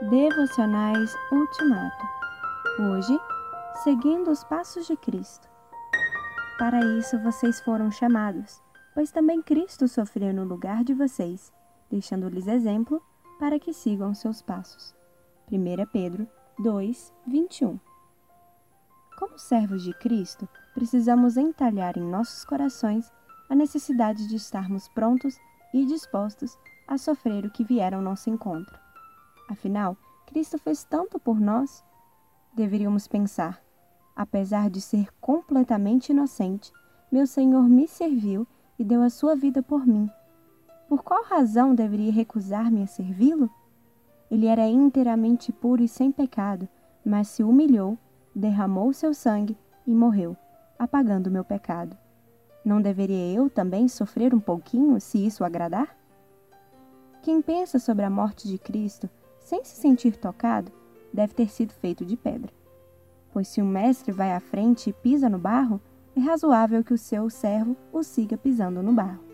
Devocionais Ultimato. Hoje, seguindo os passos de Cristo. Para isso vocês foram chamados, pois também Cristo sofreu no lugar de vocês, deixando-lhes exemplo para que sigam seus passos. 1 Pedro 2, 21. Como servos de Cristo, precisamos entalhar em nossos corações a necessidade de estarmos prontos e dispostos a sofrer o que vier ao nosso encontro Afinal, Cristo fez tanto por nós. Deveríamos pensar: apesar de ser completamente inocente, meu Senhor me serviu e deu a sua vida por mim. Por qual razão deveria recusar-me a servi-lo? Ele era inteiramente puro e sem pecado, mas se humilhou, derramou seu sangue e morreu, apagando meu pecado. Não deveria eu também sofrer um pouquinho se isso agradar? Quem pensa sobre a morte de Cristo sem se sentir tocado, deve ter sido feito de pedra. Pois se o mestre vai à frente e pisa no barro, é razoável que o seu servo o siga pisando no barro.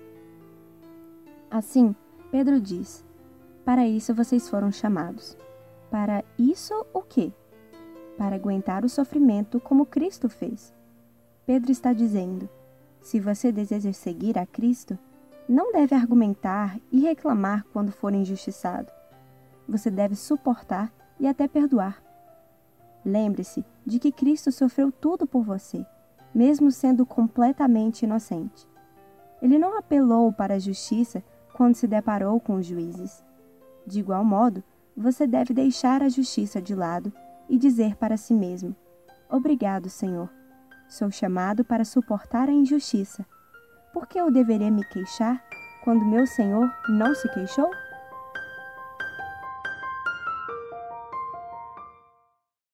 Assim, Pedro diz: Para isso vocês foram chamados. Para isso o quê? Para aguentar o sofrimento como Cristo fez. Pedro está dizendo: se você deseja seguir a Cristo, não deve argumentar e reclamar quando for injustiçado você deve suportar e até perdoar. Lembre-se de que Cristo sofreu tudo por você, mesmo sendo completamente inocente. Ele não apelou para a justiça quando se deparou com os juízes. De igual modo, você deve deixar a justiça de lado e dizer para si mesmo: Obrigado, Senhor. Sou chamado para suportar a injustiça. Por que eu deveria me queixar quando meu Senhor não se queixou?